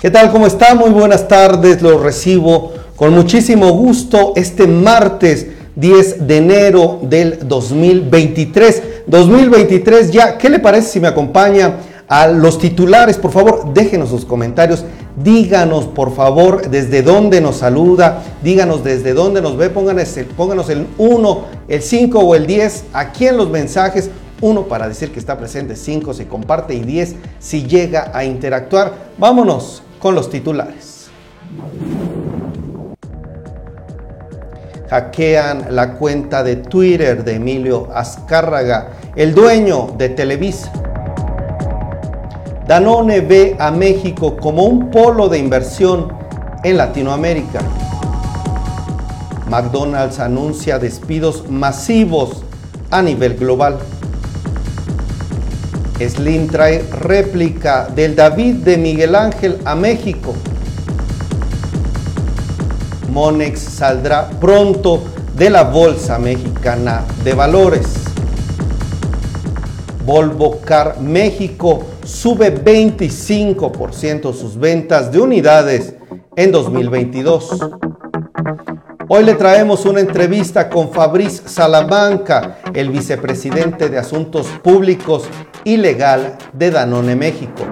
¿Qué tal? ¿Cómo está? Muy buenas tardes. Los recibo con muchísimo gusto este martes 10 de enero del 2023. 2023 ya. ¿Qué le parece si me acompaña a los titulares? Por favor, déjenos sus comentarios. Díganos, por favor, desde dónde nos saluda. Díganos desde dónde nos ve. Pónganos el, pónganos el 1, el 5 o el 10 aquí en los mensajes. Uno para decir que está presente, 5 si comparte y 10 si llega a interactuar. Vámonos con los titulares. Hackean la cuenta de Twitter de Emilio Azcárraga, el dueño de Televisa. Danone ve a México como un polo de inversión en Latinoamérica. McDonald's anuncia despidos masivos a nivel global. Slim trae réplica del David de Miguel Ángel a México. Monex saldrá pronto de la Bolsa Mexicana de Valores. Volvo Car México sube 25% sus ventas de unidades en 2022. Hoy le traemos una entrevista con Fabriz Salamanca, el vicepresidente de Asuntos Públicos y Legal de Danone México.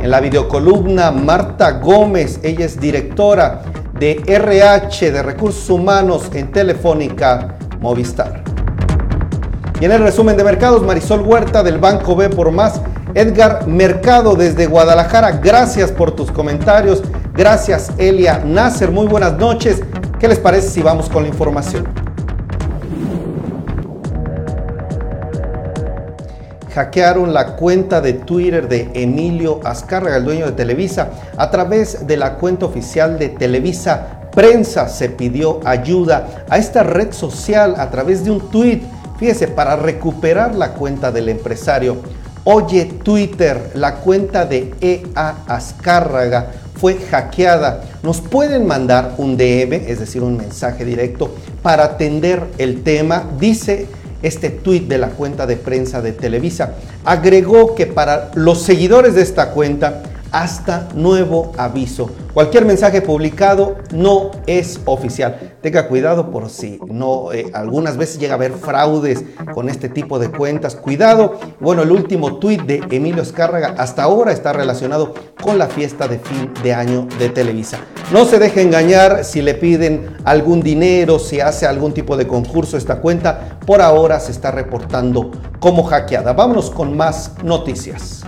En la videocolumna, Marta Gómez, ella es directora de RH de Recursos Humanos en Telefónica Movistar. Y en el resumen de mercados, Marisol Huerta del Banco B por más, Edgar Mercado desde Guadalajara, gracias por tus comentarios. Gracias, Elia Nasser. Muy buenas noches. ¿Qué les parece si vamos con la información? Hackearon la cuenta de Twitter de Emilio Azcárraga, el dueño de Televisa. A través de la cuenta oficial de Televisa Prensa se pidió ayuda a esta red social a través de un tweet. Fíjese, para recuperar la cuenta del empresario. Oye Twitter, la cuenta de EA Azcárraga fue hackeada. Nos pueden mandar un DM, es decir, un mensaje directo, para atender el tema. Dice este tuit de la cuenta de prensa de Televisa. Agregó que para los seguidores de esta cuenta hasta nuevo aviso. Cualquier mensaje publicado no es oficial. Tenga cuidado por si no, eh, algunas veces llega a haber fraudes con este tipo de cuentas. Cuidado. Bueno, el último tuit de Emilio Escárraga hasta ahora está relacionado con la fiesta de fin de año de Televisa. No se deje engañar si le piden algún dinero, si hace algún tipo de concurso esta cuenta. Por ahora se está reportando como hackeada. Vámonos con más noticias.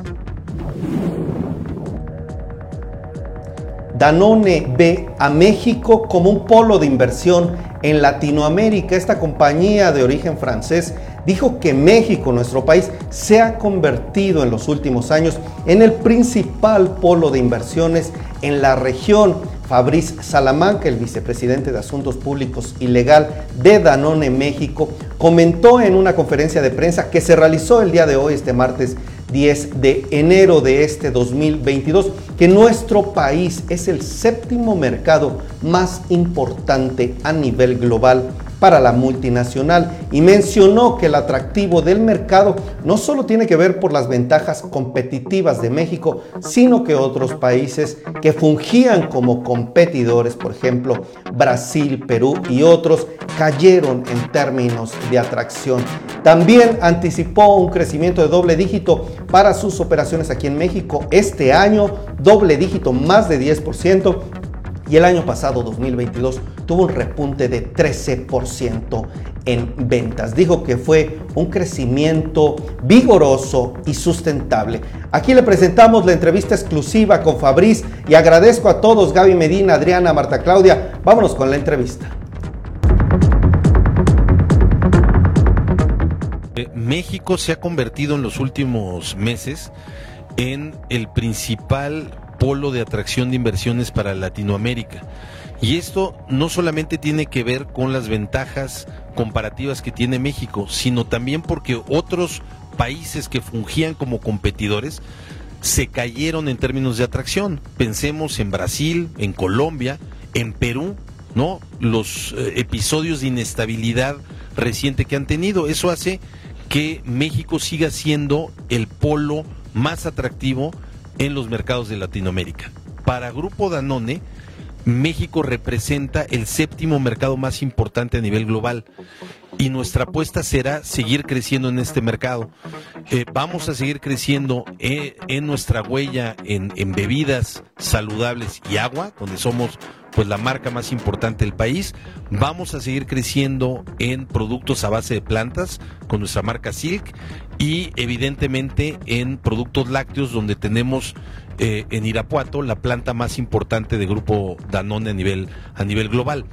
Danone ve a México como un polo de inversión en Latinoamérica. Esta compañía de origen francés dijo que México, nuestro país, se ha convertido en los últimos años en el principal polo de inversiones en la región. Fabriz Salamanca, el vicepresidente de Asuntos Públicos y Legal de Danone México, comentó en una conferencia de prensa que se realizó el día de hoy, este martes 10 de enero de este 2022, que nuestro país es el séptimo mercado más importante a nivel global para la multinacional y mencionó que el atractivo del mercado no solo tiene que ver por las ventajas competitivas de México, sino que otros países que fungían como competidores, por ejemplo Brasil, Perú y otros, cayeron en términos de atracción. También anticipó un crecimiento de doble dígito para sus operaciones aquí en México este año, doble dígito más de 10%, y el año pasado, 2022, tuvo un repunte de 13% en ventas. Dijo que fue un crecimiento vigoroso y sustentable. Aquí le presentamos la entrevista exclusiva con Fabriz y agradezco a todos, Gaby Medina, Adriana, Marta Claudia. Vámonos con la entrevista. Eh, México se ha convertido en los últimos meses en el principal polo de atracción de inversiones para Latinoamérica. Y esto no solamente tiene que ver con las ventajas comparativas que tiene México, sino también porque otros países que fungían como competidores se cayeron en términos de atracción. Pensemos en Brasil, en Colombia, en Perú, ¿no? Los eh, episodios de inestabilidad reciente que han tenido. Eso hace que México siga siendo el polo más atractivo en los mercados de Latinoamérica. Para Grupo Danone, México representa el séptimo mercado más importante a nivel global y nuestra apuesta será seguir creciendo en este mercado. Eh, vamos a seguir creciendo eh, en, nuestra huella en, en, bebidas saludables y agua, donde somos pues la marca más importante del país. Vamos a seguir creciendo en productos a base de plantas con nuestra marca Silk y evidentemente en productos lácteos donde tenemos eh, en Irapuato la planta más importante de grupo Danone a nivel, a nivel global.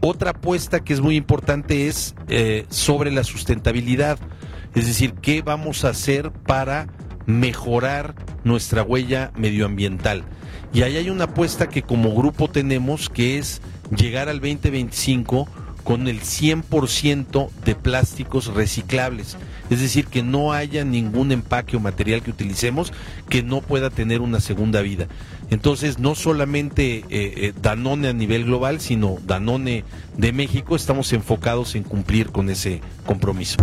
Otra apuesta que es muy importante es eh, sobre la sustentabilidad, es decir, qué vamos a hacer para mejorar nuestra huella medioambiental. Y ahí hay una apuesta que como grupo tenemos que es llegar al 2025 con el 100% de plásticos reciclables. Es decir, que no haya ningún empaque o material que utilicemos que no pueda tener una segunda vida. Entonces, no solamente eh, eh, Danone a nivel global, sino Danone de México, estamos enfocados en cumplir con ese compromiso.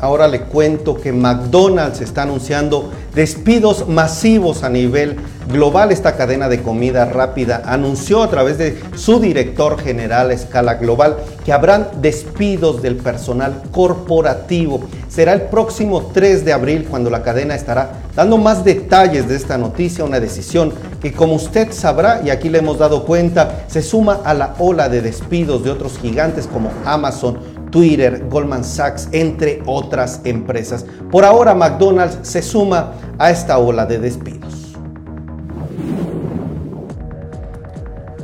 Ahora le cuento que McDonald's está anunciando despidos masivos a nivel global. Esta cadena de comida rápida anunció a través de su director general a escala global que habrán despidos del personal corporativo. Será el próximo 3 de abril cuando la cadena estará dando más detalles de esta noticia, una decisión que como usted sabrá y aquí le hemos dado cuenta, se suma a la ola de despidos de otros gigantes como Amazon, Twitter, Goldman Sachs, entre otras empresas. Por ahora McDonald's se suma a esta ola de despidos.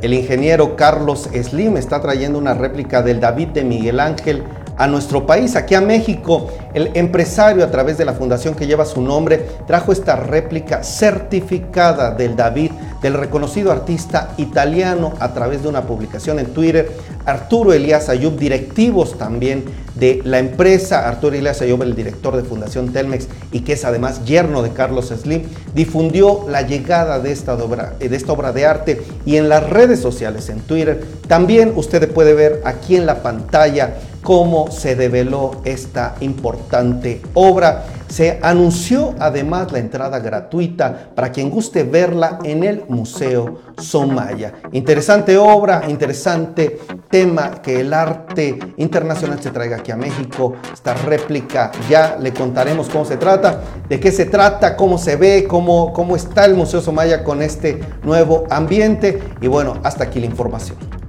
El ingeniero Carlos Slim está trayendo una réplica del David de Miguel Ángel a nuestro país, aquí a México. El empresario a través de la fundación que lleva su nombre trajo esta réplica certificada del David del reconocido artista italiano a través de una publicación en Twitter. Arturo Elías Ayub, directivos también de la empresa, Arturo Elías Ayub, el director de Fundación Telmex y que es además yerno de Carlos Slim, difundió la llegada de esta obra, de esta obra de arte y en las redes sociales, en Twitter. También usted puede ver aquí en la pantalla cómo se develó esta importante obra. Se anunció además la entrada gratuita para quien guste verla en el Museo Somaya. Interesante obra, interesante tema que el arte internacional se traiga aquí a México. Esta réplica ya le contaremos cómo se trata, de qué se trata, cómo se ve, cómo, cómo está el Museo Somaya con este nuevo ambiente. Y bueno, hasta aquí la información.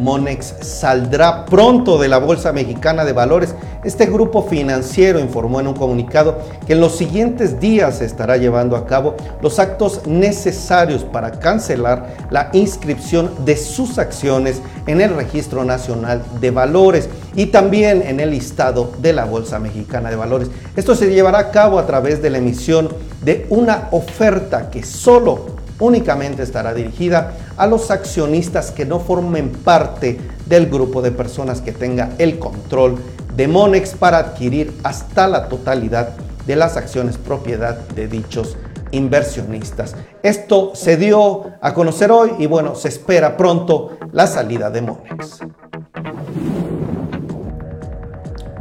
Monex saldrá pronto de la Bolsa Mexicana de Valores. Este grupo financiero informó en un comunicado que en los siguientes días se estará llevando a cabo los actos necesarios para cancelar la inscripción de sus acciones en el Registro Nacional de Valores y también en el listado de la Bolsa Mexicana de Valores. Esto se llevará a cabo a través de la emisión de una oferta que solo únicamente estará dirigida a los accionistas que no formen parte del grupo de personas que tenga el control de Monex para adquirir hasta la totalidad de las acciones propiedad de dichos inversionistas. Esto se dio a conocer hoy y bueno, se espera pronto la salida de Monex.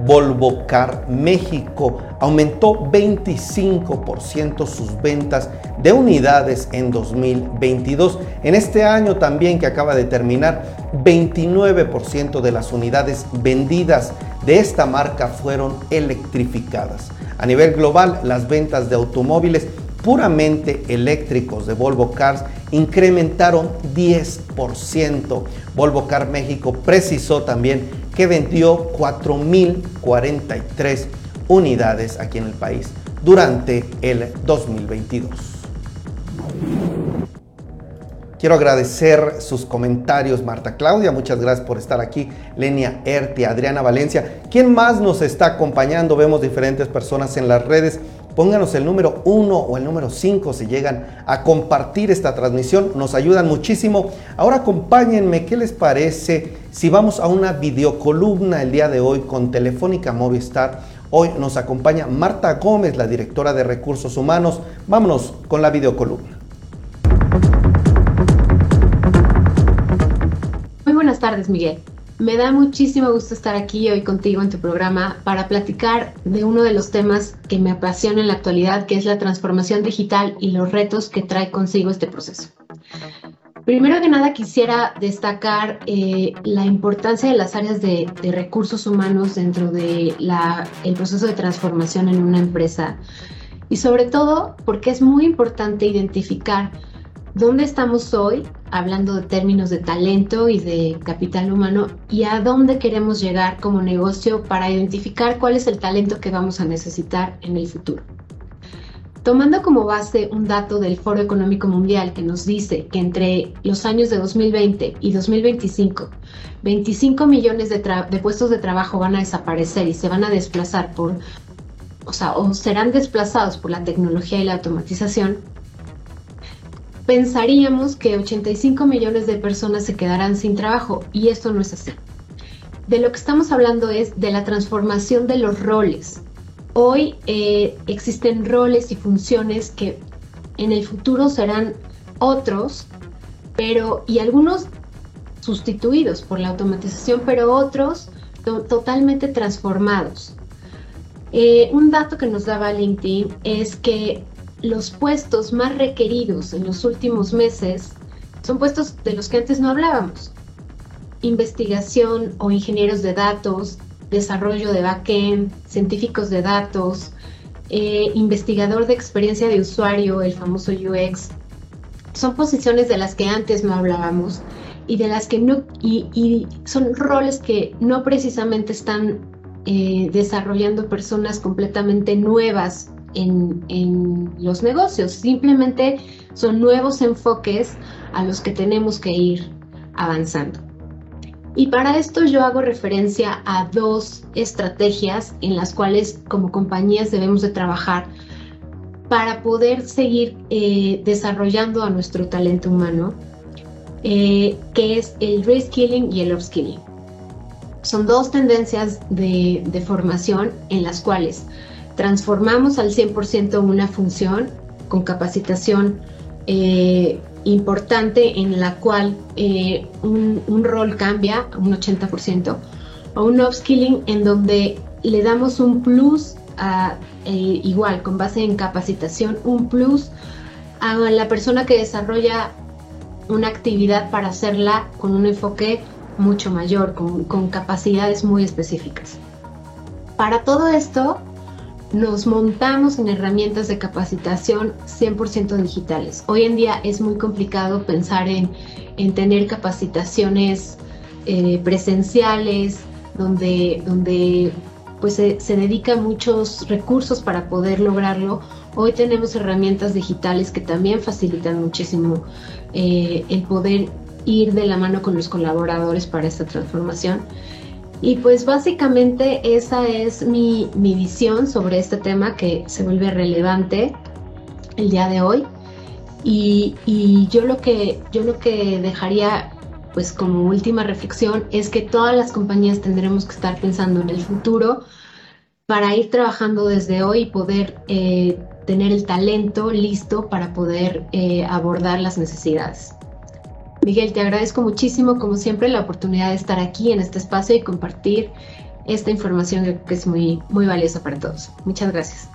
Volvo Car México aumentó 25% sus ventas de unidades en 2022. En este año también que acaba de terminar, 29% de las unidades vendidas de esta marca fueron electrificadas. A nivel global, las ventas de automóviles puramente eléctricos de Volvo Cars incrementaron 10%. Volvo Car México precisó también que vendió 4.043 unidades aquí en el país durante el 2022. Quiero agradecer sus comentarios, Marta Claudia, muchas gracias por estar aquí, Lenia Erti, Adriana Valencia. ¿Quién más nos está acompañando? Vemos diferentes personas en las redes. Pónganos el número 1 o el número 5 si llegan a compartir esta transmisión. Nos ayudan muchísimo. Ahora acompáñenme, ¿qué les parece si vamos a una videocolumna el día de hoy con Telefónica Movistar? Hoy nos acompaña Marta Gómez, la directora de Recursos Humanos. Vámonos con la videocolumna. Muy buenas tardes, Miguel. Me da muchísimo gusto estar aquí hoy contigo en tu programa para platicar de uno de los temas que me apasiona en la actualidad, que es la transformación digital y los retos que trae consigo este proceso. Primero que nada quisiera destacar eh, la importancia de las áreas de, recursos humanos dentro del el proceso de transformación en una empresa y sobre todo porque es muy importante identificar dónde estamos hoy, hablando de términos de talento y de capital humano, y a dónde queremos llegar como negocio para identificar cuál es el talento que vamos a necesitar en el futuro. Tomando como base un dato del Foro Económico Mundial que nos dice que entre los años de 2020 y 2025, 25 millones de, puestos de trabajo van a desaparecer y se van a desplazar por, o sea, o serán desplazados por la tecnología y la automatización, pensaríamos que 85 millones de personas se quedarán sin trabajo y esto no es así. De lo que estamos hablando es de la transformación de los roles. Hoy eh, existen roles y funciones que en el futuro serán otros, pero y algunos sustituidos por la automatización, pero otros totalmente transformados. Eh, un dato que nos daba LinkedIn es que los puestos más requeridos en los últimos meses son puestos de los que antes no hablábamos. Investigación o ingenieros de datos, desarrollo de backend, científicos de datos, eh, investigador de experiencia de usuario, el famoso UX. Son posiciones de las que antes no hablábamos y de las que no, y, son roles que no precisamente están eh, desarrollando personas completamente nuevas en, los negocios, simplemente son nuevos enfoques a los que tenemos que ir avanzando. Y para esto yo hago referencia a dos estrategias en las cuales como compañías debemos de trabajar para poder seguir eh, desarrollando a nuestro talento humano, eh, que es el reskilling y el upskilling. Son dos tendencias de, de formación en las cuales transformamos al 100% una función con capacitación eh, importante en la cual eh, un, rol cambia un 80% o un upskilling en donde le damos un plus eh, igual con base en capacitación, un plus a la persona que desarrolla una actividad para hacerla con un enfoque mucho mayor, con capacidades muy específicas. Para todo esto, nos montamos en herramientas de capacitación 100% digitales. Hoy en día es muy complicado pensar en, tener capacitaciones eh, presenciales donde, donde pues se, se dedican muchos recursos para poder lograrlo. Hoy tenemos herramientas digitales que también facilitan muchísimo eh, el poder ir de la mano con los colaboradores para esta transformación. Y pues básicamente esa es mi, visión sobre este tema que se vuelve relevante el día de hoy. Y, yo, lo que, yo lo que dejaría pues como última reflexión es que todas las compañías tendremos que estar pensando en el futuro para ir trabajando desde hoy y poder eh, tener el talento listo para poder eh, abordar las necesidades. Miguel, te agradezco muchísimo, como siempre, la oportunidad de estar aquí en este espacio y compartir esta información que es muy, muy valiosa para todos. Muchas gracias.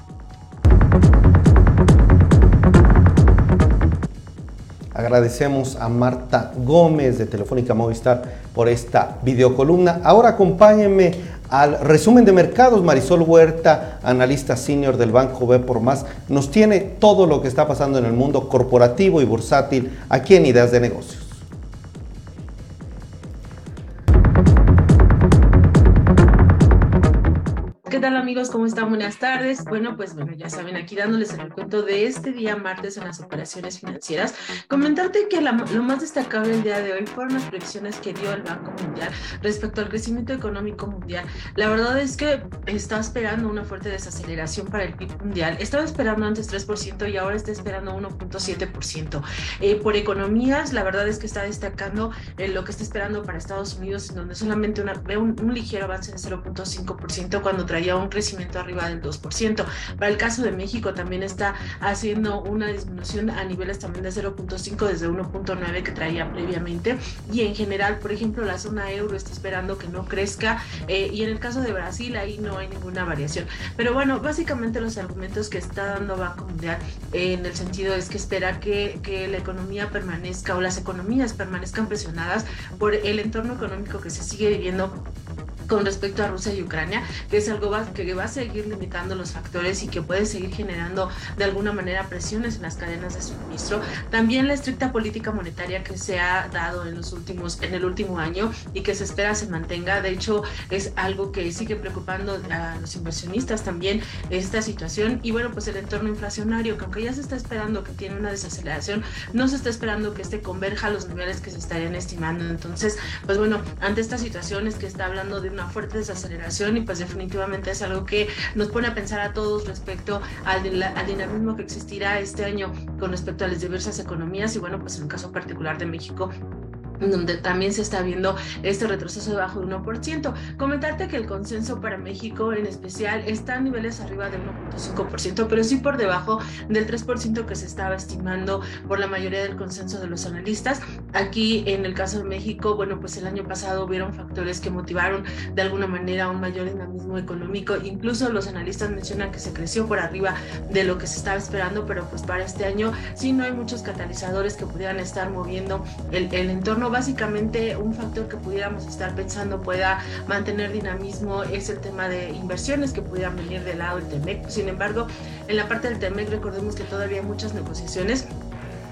Agradecemos a Marta Gómez de Telefónica Movistar por esta videocolumna. Ahora acompáñenme al resumen de mercados. Marisol Huerta, analista senior del Banco B por Más, nos tiene todo lo que está pasando en el mundo corporativo y bursátil aquí en Ideas de Negocios. Amigos? ¿Cómo están? Buenas tardes. Bueno, pues bueno, ya saben, aquí dándoles el cuento de este día martes en las operaciones financieras. Comentarte que lo más destacable el día de hoy fueron las predicciones que dio el Banco Mundial respecto al crecimiento económico mundial. La verdad es que estaba esperando una fuerte desaceleración para el PIB mundial. Estaba esperando antes 3% y ahora está esperando 1.7%. Eh, por economías, la verdad es que está destacando eh, lo que está esperando para Estados Unidos, en donde solamente una, un, un ligero avance de 0.5% cuando traía un crecimiento arriba del 2%. Para el caso de México también está haciendo una disminución a niveles también de 0.5 desde 1.9 que traía previamente y en general, por ejemplo, la zona euro está esperando que no crezca eh, y en el caso de Brasil ahí no hay ninguna variación. Pero bueno, básicamente los argumentos que está dando Banco Mundial en el sentido es que espera que, que la economía permanezca o las economías permanezcan presionadas por el entorno económico que se sigue viviendo con respecto a Rusia y Ucrania, que es algo que va a seguir limitando los factores y que puede seguir generando de alguna manera presiones en las cadenas de suministro. También la estricta política monetaria que se ha dado en los últimos en el último año y que se espera se mantenga, de hecho es algo que sigue preocupando a los inversionistas también esta situación y bueno, pues el entorno inflacionario que aunque ya se está esperando que tiene una desaceleración, no se está esperando que este converja a los niveles que se estarían estimando. Entonces, pues bueno, ante esta situación es que está hablando de una fuerte desaceleración y pues definitivamente es algo que nos pone a pensar a todos respecto al, dinamismo que existirá este año con respecto a las diversas economías y bueno, pues en el caso particular de México donde también se está viendo este retroceso debajo de 1%. Comentarte que el consenso para México en especial está a niveles arriba de 1.5%, pero sí por debajo del 3% que se estaba estimando por la mayoría del consenso de los analistas. Aquí en el caso de México, bueno, pues el año pasado hubieron factores que motivaron de alguna manera un mayor dinamismo económico. Incluso los analistas mencionan que se creció por arriba de lo que se estaba esperando, pero pues para este año sí no hay muchos catalizadores que pudieran estar moviendo el, el entorno básicamente un factor que pudiéramos estar pensando pueda mantener dinamismo es el tema de inversiones que pudieran venir del lado del TEMEC. Sin embargo, en la parte del TEMEC recordemos que todavía hay muchas negociaciones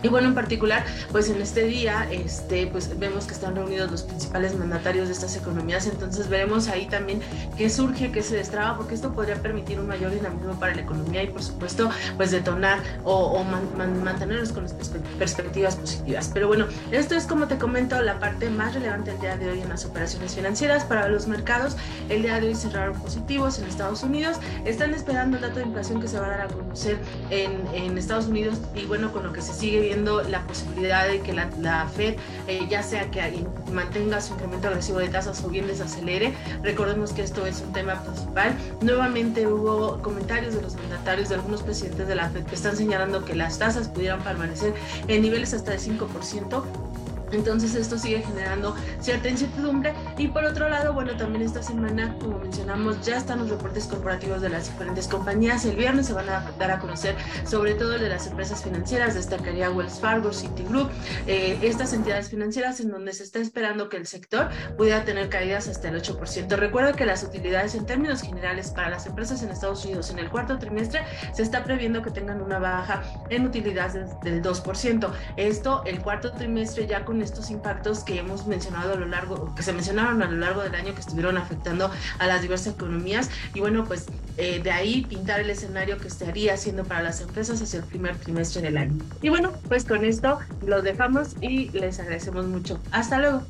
y bueno, en particular, pues en este día, este, pues vemos que están reunidos los principales mandatarios de estas economías, entonces veremos ahí también qué surge, qué se destraba, porque esto podría permitir un mayor dinamismo para la economía y por supuesto, pues detonar o, mantenernos con las perspectivas positivas. Pero bueno, esto es como te comento la parte más relevante del día de hoy en las operaciones financieras para los mercados. El día de hoy cerraron positivos en Estados Unidos, están esperando el dato de inflación que se va a dar a conocer en, en Estados Unidos y bueno, con lo que se sigue viendo la posibilidad de que la, Fed, eh, ya sea que mantenga su incremento agresivo de tasas o bien desacelere. Recordemos que esto es un tema principal. Nuevamente hubo comentarios de los mandatarios de algunos presidentes de la Fed que están señalando que las tasas pudieran permanecer en niveles hasta de 5% entonces esto sigue generando cierta incertidumbre y por otro lado, bueno, también esta semana, como mencionamos, ya están los reportes corporativos de las diferentes compañías. El viernes se van a dar a conocer sobre todo el de las empresas financieras, destacaría Wells Fargo, Citigroup, eh, estas entidades financieras en donde se está esperando que el sector pudiera tener caídas hasta el 8%. Recuerda que las utilidades en términos generales para las empresas en Estados Unidos en el cuarto trimestre se está previendo que tengan una baja en utilidades del 2%. Esto el cuarto trimestre ya con estos impactos que hemos mencionado a lo largo, que se mencionaron a lo largo del año que estuvieron afectando a las diversas economías y bueno, pues eh, de ahí pintar el escenario que estaría haciendo para las empresas hacia el primer trimestre del año. Y bueno, pues con esto los dejamos y les agradecemos mucho. Hasta luego.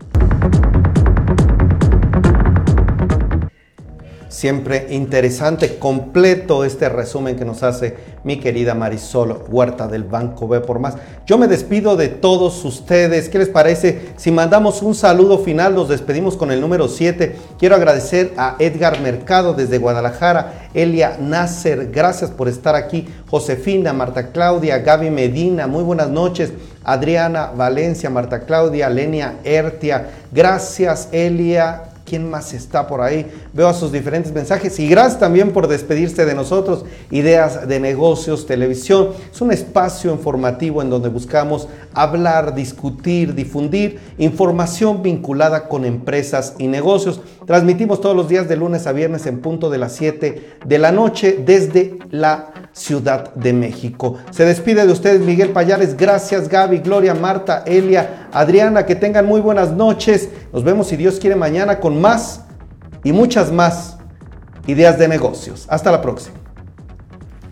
Siempre interesante, completo este resumen que nos hace mi querida Marisol Huerta del Banco B por más. Yo me despido de todos ustedes. ¿Qué les parece? Si mandamos un saludo final, nos despedimos con el número 7. Quiero agradecer a Edgar Mercado desde Guadalajara, Elia Nasser, gracias por estar aquí, Josefina, Marta Claudia, Gaby Medina, muy buenas noches. Adriana Valencia, Marta Claudia, Lenia Ertia, gracias Elia, ¿Quién más está por ahí? Veo a sus diferentes mensajes y gracias también por despedirse de nosotros. Ideas de negocios, televisión. Es un espacio informativo en donde buscamos hablar, discutir, difundir información vinculada con empresas y negocios. Transmitimos todos los días de lunes a viernes en punto de las 7 de la noche desde la Ciudad de México. Se despide de ustedes Miguel Payares. Gracias Gaby, Gloria, Marta, Elia, Adriana. Que tengan muy buenas noches. Nos vemos si Dios quiere mañana con más y muchas más ideas de negocios. Hasta la próxima.